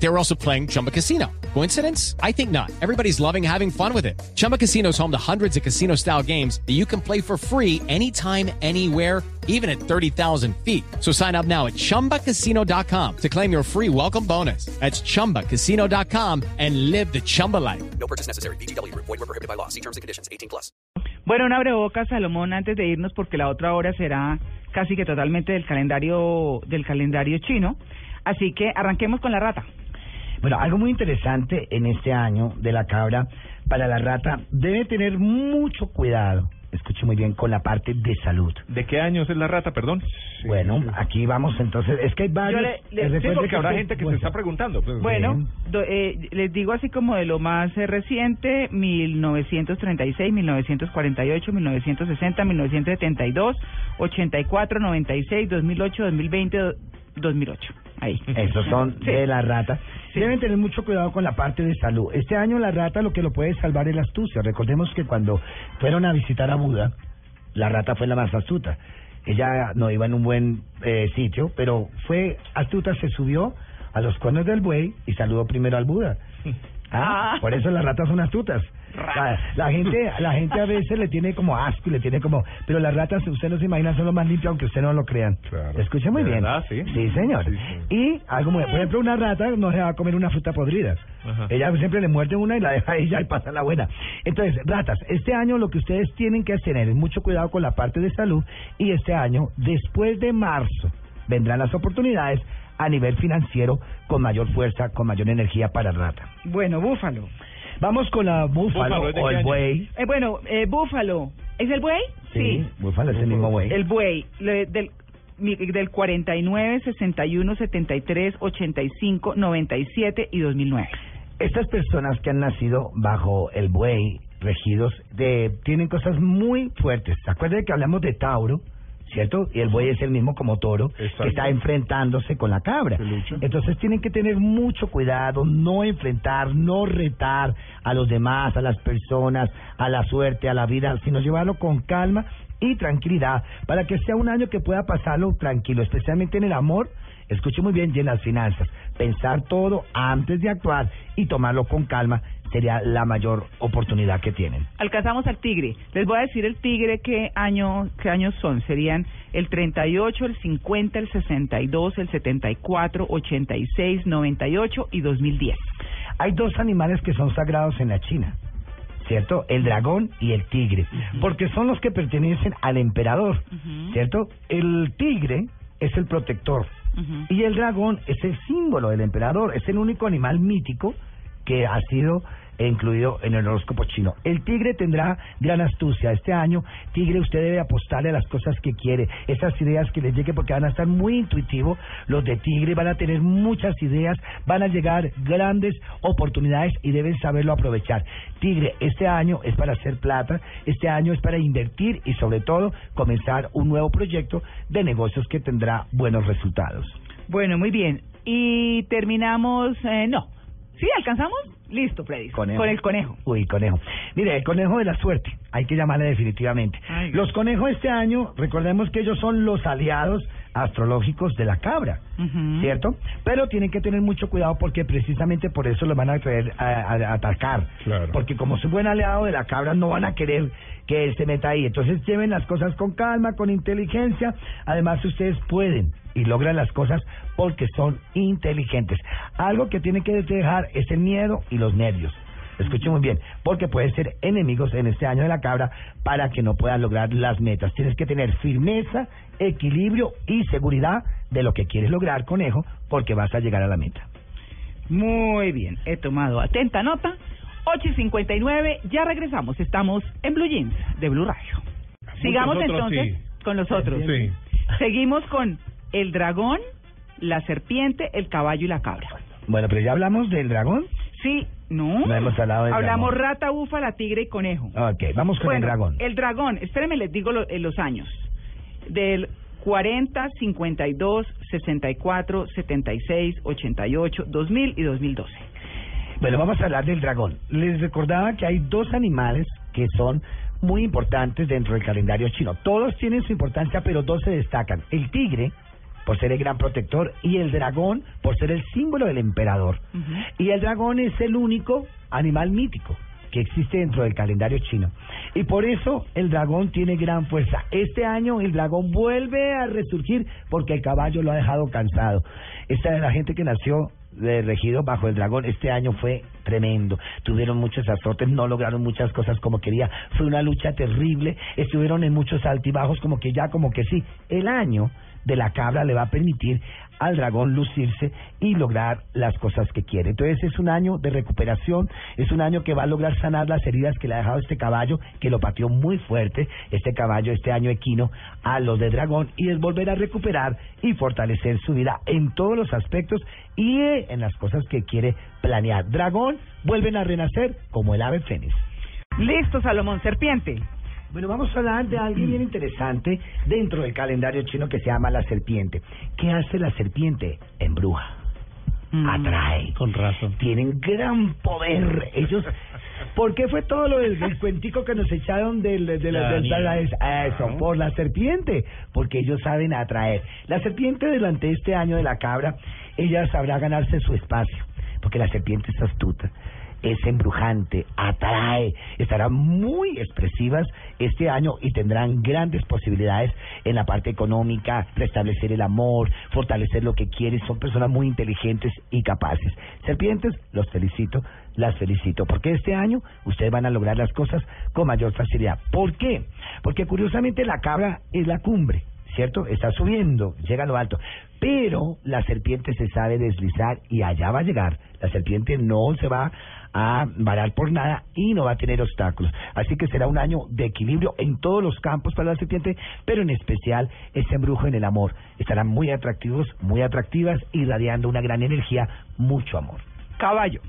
They were also playing Chumba Casino. Coincidence? I think not. Everybody's loving having fun with it. Chumba Casino is home to hundreds of casino style games that you can play for free anytime, anywhere, even at 30,000 feet. So sign up now at chumbacasino.com to claim your free welcome bonus. That's chumbacasino.com and live the Chumba life. No purchase necessary. BGW. Void were prohibited by law. See terms and conditions. 18 plus. Bueno, un abrebocas, Salomón, antes de irnos, porque la otra hora será casi que totalmente del calendario del calendario chino. Así que arranquemos con la rata. Bueno, algo muy interesante en este año de la cabra para la rata, debe tener mucho cuidado, escuche muy bien, con la parte de salud. ¿De qué años es la rata, perdón? Bueno, aquí vamos entonces, es que hay varios... le- le- eh, sí, recuerde porque habrá gente que se bueno, está preguntando. pues, Bueno, do- eh, les digo así como de lo más eh, reciente, 1936, 1948, 1960, 1972, 84, 96, 2008, 2020, do- 2008. Ahí. Esos son Sí. de la rata. Deben tener mucho cuidado con la parte de salud. Este año la rata lo que lo puede salvar es la astucia. Recordemos que cuando fueron a visitar a Buda, la rata fue la más astuta. Ella no iba en un buen eh, sitio, pero fue astuta, se subió a los cuernos del buey y saludó primero al Buda. Ah, Ah. por eso las ratas son astutas. La, la gente, la gente a veces le tiene como asco y le tiene como, pero las ratas, usted no se imagina, son lo más limpias aunque usted no lo crean. Claro. Escuche muy ¿De bien. verdad? Sí. señor. Sí, sí. Y algo muy, por ejemplo, una rata no se va a comer una fruta podrida. Ajá. Ella siempre le muerde una y la deja ahí ya y pasa la buena. Entonces, ratas, este año lo que ustedes tienen que tener es mucho cuidado con la parte de salud y este año, después de marzo, vendrán las oportunidades a nivel financiero con mayor fuerza, con mayor energía para rata. Bueno, búfalo. Vamos con la búfalo, Búfalo, ¿de o el año? buey. Eh, bueno, eh, búfalo. ¿Es el buey? búfalo es el mismo buey. El buey, le- del, mi- del 49, 61, 73, 85, 97 y 2009. Estas personas que han nacido bajo el buey, regidos, de, tienen cosas muy fuertes. ¿Se acuerdan que hablamos de Tauro? ¿Cierto? Y el buey es el mismo como toro, Exacto. que está enfrentándose con la cabra. Entonces tienen que tener mucho cuidado, no enfrentar, no retar a los demás, a las personas, a la suerte, a la vida, sino llevarlo con calma y tranquilidad para que sea un año que pueda pasarlo tranquilo, especialmente en el amor. Escuche muy bien y en las finanzas. Pensar todo antes de actuar y tomarlo con calma sería la mayor oportunidad que tienen. Alcanzamos al tigre. Les voy a decir el tigre qué año, qué años son. Serían el 38, el 50, el 62, el 74, 86, 98 y 2010. Hay dos animales que son sagrados en la China, ¿cierto? El dragón y el tigre, porque son los que pertenecen al emperador. ¿cierto? El tigre es el protector y el dragón es el símbolo del emperador, es el único animal mítico que ha sido incluido en el horóscopo chino. El tigre tendrá gran astucia. Este año, tigre, usted debe apostarle a las cosas que quiere, esas ideas que le lleguen porque van a estar muy intuitivos. Los de tigre van a tener muchas ideas, van a llegar grandes oportunidades y deben saberlo aprovechar. Tigre, este año es para hacer plata, este año es para invertir y sobre todo comenzar un nuevo proyecto de negocios que tendrá buenos resultados. Bueno, muy bien. Y terminamos, eh, no. ¿Sí? ¿Alcanzamos? Listo, Freddy. Conejo. Con el conejo. Uy, conejo. Mire, el conejo de la suerte, hay que llamarle definitivamente. Ay. Los conejos este año, recordemos que ellos son los aliados astrológicos de la cabra. ¿cierto? Pero tienen que tener mucho cuidado porque precisamente por eso los van a traer a, a- a atacar. Claro. Porque como es un buen aliado de la cabra, no van a querer que él se meta ahí. Entonces lleven las cosas con calma, con inteligencia. Además, ustedes pueden y logran las cosas porque son inteligentes. Algo que tienen que dejar es el miedo y los nervios. Escuchen muy bien, porque pueden ser enemigos en este año de la cabra para que no puedan lograr las metas. Tienes que tener firmeza, equilibrio y seguridad de lo que quieres lograr, conejo, porque vas a llegar a la meta. Muy bien, he tomado atenta nota. 8 y 59, ya regresamos. Estamos en Blue Jeans de Blue Radio. Sigamos entonces sí. con los otros. Sí. Seguimos con el dragón, la serpiente, el caballo y la cabra. Bueno, pero ya hablamos del dragón. Sí, no. No hemos hablado del Hablamos dragón. rata, búfala, tigre y conejo. Ok, vamos con bueno, el dragón. El dragón, espérenme, les digo lo- eh, los años. Del 40, 52, 64, 76, 88, 2000 y 2012. Bueno, vamos a hablar del dragón. Les recordaba que hay dos animales que son muy importantes dentro del calendario chino. Todos tienen su importancia, pero dos se destacan. El tigre, por ser el gran protector, y el dragón, por ser el símbolo del emperador. Y el dragón es el único animal mítico que existe dentro del calendario chino. Y por eso el dragón tiene gran fuerza. Este año el dragón vuelve a resurgir porque el caballo lo ha dejado cansado. Esta es la gente que nació de regido bajo el dragón este año fue tremendo. Tuvieron muchos azotes, no lograron muchas cosas como quería. Fue una lucha terrible. Estuvieron en muchos altibajos como que ya, como que sí. El año de la cabra le va a permitir al dragón lucirse y lograr las cosas que quiere. Entonces es un año de recuperación, es un año que va a lograr sanar las heridas que le ha dejado este caballo, que lo pateó muy fuerte, este caballo este año equino, a los de dragón, y es volver a recuperar y fortalecer su vida en todos los aspectos y en las cosas que quiere planear. Dragón vuelven a renacer como el ave fénix. Listo, Salomón, serpiente. Bueno, vamos a hablar de algo bien interesante dentro del calendario chino que se llama la serpiente. ¿Qué hace la serpiente? Embruja. Mm. Atrae. Con razón. Tienen gran poder. Ellos. ¿Por qué fue todo lo del, del cuentico que nos echaron del, la- del- nieve. la- eso, por la serpiente? Porque ellos saben atraer. La serpiente durante este año de la cabra, ella sabrá ganarse su espacio. Porque la serpiente es astuta es embrujante, atrae, estarán muy expresivas este año y tendrán grandes posibilidades en la parte económica, restablecer el amor, fortalecer lo que quieren, son personas muy inteligentes y capaces. Serpientes, los felicito, las felicito, porque este año ustedes van a lograr las cosas con mayor facilidad. ¿Por qué? Porque curiosamente la cabra es la cumbre. ¿cierto? Está subiendo, llega a lo alto. Pero la serpiente se sabe deslizar y allá va a llegar. La serpiente no se va a varar por nada y no va a tener obstáculos. Así que será un año de equilibrio en todos los campos para la serpiente, pero en especial ese embrujo en el amor. Estarán muy atractivos, muy atractivas, irradiando una gran energía, mucho amor. Caballo.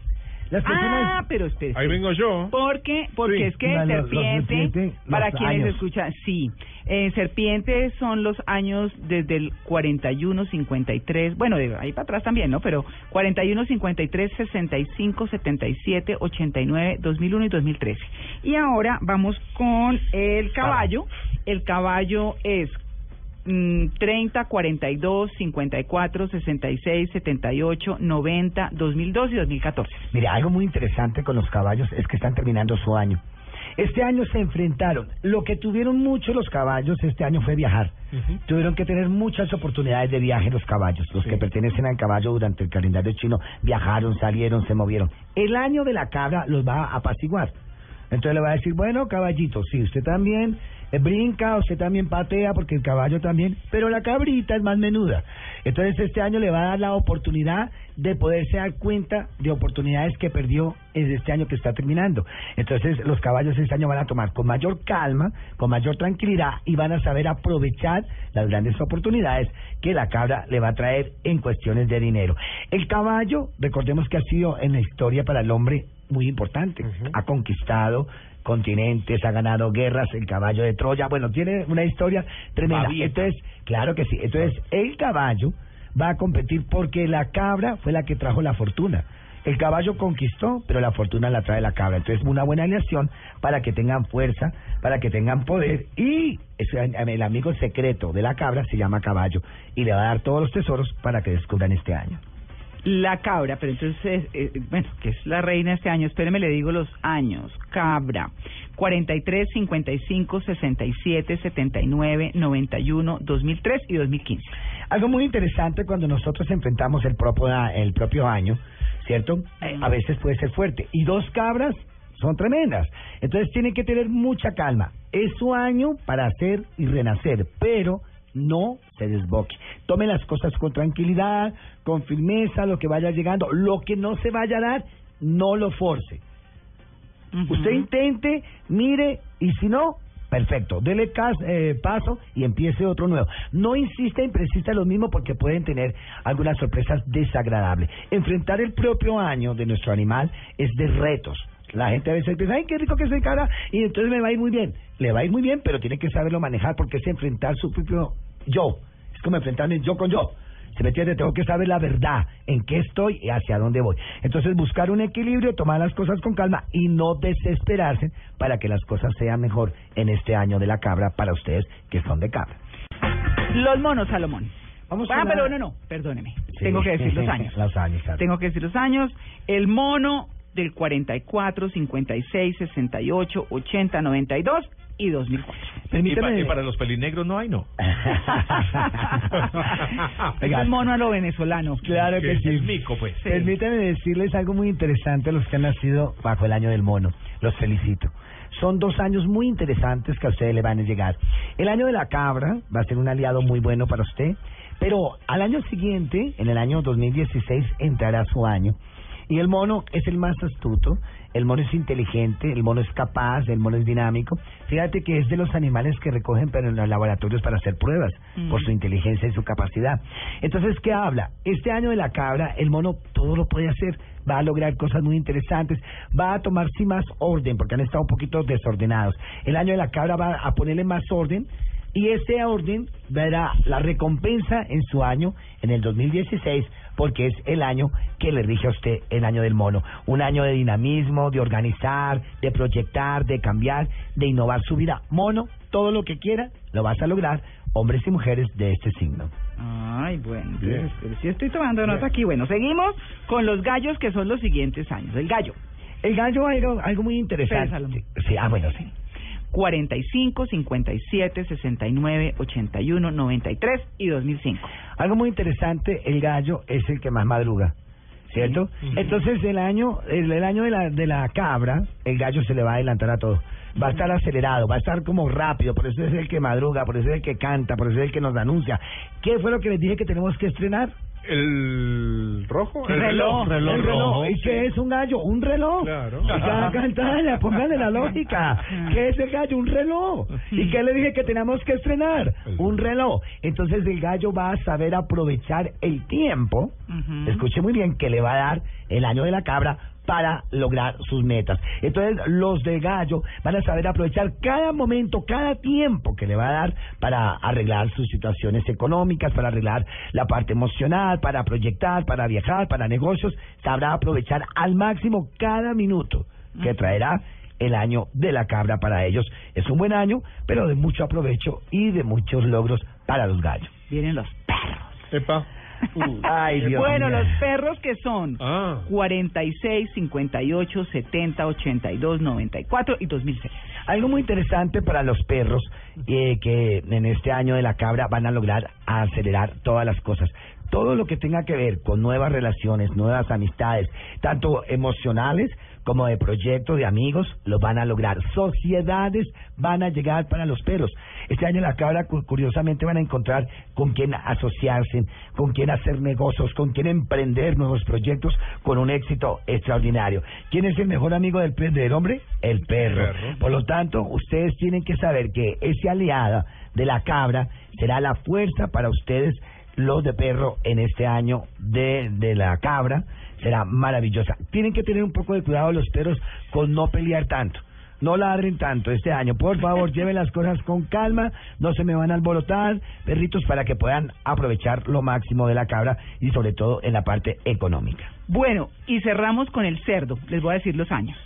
Las Ah, personas... pero espere. Ahí vengo yo. Porque, porque Sí, es que la- los- los serpiente, serpiente, para los quienes años. escuchan, sí, eh, serpiente son los años desde el 41, 53, bueno, de ahí para atrás también, ¿no? Pero 41, 53, 65, 77, 89, 2001 y 2013. Y ahora vamos con el caballo. El caballo es 30, 42, 54, 66, 78, 90, 2002 y 2014. Mire, algo muy interesante con los caballos es que están terminando su año. Este año se enfrentaron. Lo que tuvieron mucho los caballos este año fue viajar. Tuvieron que tener muchas oportunidades de viaje los caballos. Los que pertenecen al caballo durante el calendario chino viajaron, salieron, se movieron. El año de la cabra los va a apaciguar. Entonces le va a decir, bueno, caballito, sí, usted también brinca, usted también patea, porque el caballo también, pero la cabrita es más menuda. Entonces este año le va a dar la oportunidad de poderse dar cuenta de oportunidades que perdió en este año que está terminando. Entonces los caballos este año van a tomar con mayor calma, con mayor tranquilidad y van a saber aprovechar las grandes oportunidades que la cabra le va a traer en cuestiones de dinero. El caballo, recordemos que ha sido en la historia para el hombre muy importante. Ha conquistado continentes, ha ganado guerras, el caballo de Troya, bueno, tiene una historia tremenda. Babieta. Entonces, claro que sí. Entonces, el caballo va a competir porque la cabra fue la que trajo la fortuna. El caballo conquistó, pero la fortuna la trae la cabra. Entonces, una buena aliación para que tengan fuerza, para que tengan poder. Y el amigo secreto de la cabra se llama caballo y le va a dar todos los tesoros para que descubran este año. La cabra, pero entonces, eh, eh, bueno, que es la reina este año, espéreme, le digo los años. Cabra, 43, 55, 67, 79, 91, 2003 y 2015. Algo muy interesante cuando nosotros enfrentamos el propio, el propio año, ¿cierto? Eh, A veces puede ser fuerte. Y dos cabras son tremendas. Entonces tienen que tener mucha calma. Es su año para hacer y renacer, pero no se desboque. Tome las cosas con tranquilidad, con firmeza, lo que vaya llegando. Lo que no se vaya a dar, no lo force. Usted intente, mire, y si no, perfecto, dele cas- eh, paso y empiece otro nuevo. No insista y persista lo mismo porque pueden tener algunas sorpresas desagradables. Enfrentar el propio año de nuestro animal es de retos. La gente a veces piensa, ay, qué rico que soy cara, y entonces me va a ir muy bien. Le va a ir muy bien, pero tiene que saberlo manejar porque es enfrentar su propio yo. Es como enfrentarme yo con yo. ¿Se me entiende? Tengo que saber la verdad, en qué estoy y hacia dónde voy. Entonces, buscar un equilibrio, tomar las cosas con calma y no desesperarse para que las cosas sean mejor en este año de la cabra para ustedes que son de cabra. Los monos, Salomón. Vamos ah, pero no, no, perdóneme. Sí. Tengo que decir los años. los años, claro. Tengo que decir los años. El mono del 44, 56, 68, 80, 92 y 2004. Y, pa- Permítame... y para los pelinegros no hay, no. Es Oiga, el mono a lo venezolano. Claro que es sí. mico, pues. Sí. Permítanme decirles algo muy interesante a los que han nacido bajo el año del mono. Los felicito. Son dos años muy interesantes que a ustedes le van a llegar. El año de la cabra va a ser un aliado muy bueno para usted, pero al año siguiente, en el año 2016, entrará su año. Y el mono es el más astuto, el mono es inteligente, el mono es capaz, el mono es dinámico. Fíjate que es de los animales que recogen pero en los laboratorios para hacer pruebas Mm. por su inteligencia y su capacidad. Entonces, ¿qué habla? Este año de la cabra, el mono todo lo puede hacer, va a lograr cosas muy interesantes, va a tomar sí más orden porque han estado un poquito desordenados. El año de la cabra va a ponerle más orden y ese orden verá la recompensa en su año, en el 2016, porque es el año que le rige a usted el año del mono. Un año de dinamismo, de organizar, de proyectar, de cambiar, de innovar su vida. Mono, todo lo que quiera, lo vas a lograr, hombres y mujeres de este signo. Ay, bueno, Bien. pues, pero sí estoy tomando nota aquí. Bueno, seguimos con los gallos que son los siguientes años. El gallo, El gallo, algo, algo muy interesante. Pésalo. Sí, ah, bueno, sí. 45, 57, 69, 81, 93 y 2005. Algo muy interesante, el gallo es el que más madruga, ¿cierto? Entonces el año, el, el año de la, de la cabra, el gallo se le va a adelantar a todo. Va a estar acelerado, va a estar como rápido, por eso es el que madruga, por eso es el que canta, por eso es el que nos anuncia. ¿Qué fue lo que les dije que tenemos que estrenar? ¿El rojo? El reloj, el reloj. rojo. ¿Y qué es un gallo? Un reloj. Claro. Y cada cantada, pónganle la lógica. ¿Qué es el gallo? Un reloj. ¿Y qué le dije que teníamos que estrenar? Un reloj. Entonces el gallo va a saber aprovechar el tiempo, escuche muy bien, que le va a dar el año de la cabra para lograr sus metas. Entonces los de gallo van a saber aprovechar cada momento, cada tiempo que le va a dar para arreglar sus situaciones económicas, para arreglar la parte emocional, para proyectar, para viajar, para negocios. Sabrá aprovechar al máximo cada minuto que traerá el año de la cabra para ellos. Es un buen año, pero de mucho aprovecho y de muchos logros para los gallos. Vienen los perros. Epa. Ay, Dios bueno, los perros que son Ah. 46, 58, 70, 82, 94 y 2006. Algo muy interesante para los perros eh, que en este año de la cabra van a lograr acelerar todas las cosas. Todo lo que tenga que ver con nuevas relaciones, nuevas amistades, tanto emocionales como de proyectos, de amigos, lo van a lograr. Sociedades van a llegar para los perros. Este año la cabra, cu- curiosamente, van a encontrar con quién asociarse, con quién hacer negocios, con quién emprender nuevos proyectos con un éxito extraordinario. ¿Quién es el mejor amigo del, del hombre? El perro. Perro. Por lo tanto, ustedes tienen que saber que ese aliada de la cabra será la fuerza para ustedes, los de perro, en este año de, de la cabra. Será maravillosa. Tienen que tener un poco de cuidado los perros con no pelear tanto. No ladren tanto este año. Por favor, lleven las cosas con calma. No se me van a alborotar, perritos, para que puedan aprovechar lo máximo de la cabra y sobre todo en la parte económica. Bueno, y cerramos con el cerdo. Les voy a decir los años.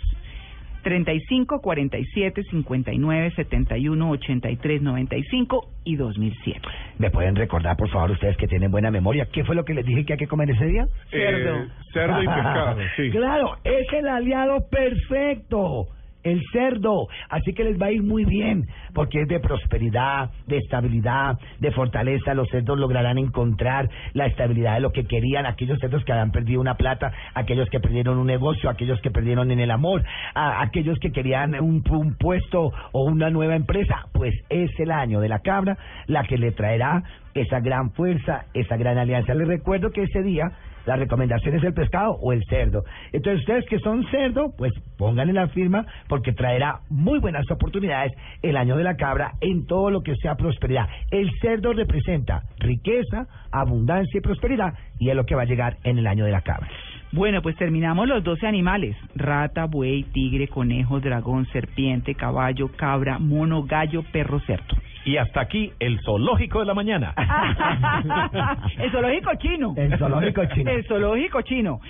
35, 47, 59, 71, 83, 95 y 2007. ¿Me pueden recordar, por favor, ustedes que tienen buena memoria? ¿Qué fue lo que les dije que hay que comer ese día? Cerdo. Eh, cerdo y pescado, sí. Claro, es el aliado perfecto. El cerdo, así que les va a ir muy bien, porque es de prosperidad, de estabilidad, de fortaleza. Los cerdos lograrán encontrar la estabilidad de lo que querían. Aquellos cerdos que habían perdido una plata, aquellos que perdieron un negocio, aquellos que perdieron en el amor, a- aquellos que querían un, un puesto o una nueva empresa. Pues es el año de la cabra la que le traerá esa gran fuerza, esa gran alianza. Les recuerdo que ese día la recomendación es el pescado o el cerdo. Entonces ustedes que son cerdo, pues pónganle la firma porque traerá muy buenas oportunidades el año de la cabra en todo lo que sea prosperidad. El cerdo representa riqueza, abundancia y prosperidad y es lo que va a llegar en el año de la cabra. Bueno, pues terminamos los 12 animales. Rata, buey, tigre, conejo, dragón, serpiente, caballo, cabra, mono, gallo, perro, cerdo. Y hasta aquí el zoológico de la mañana. el zoológico chino. El zoológico chino. El zoológico chino.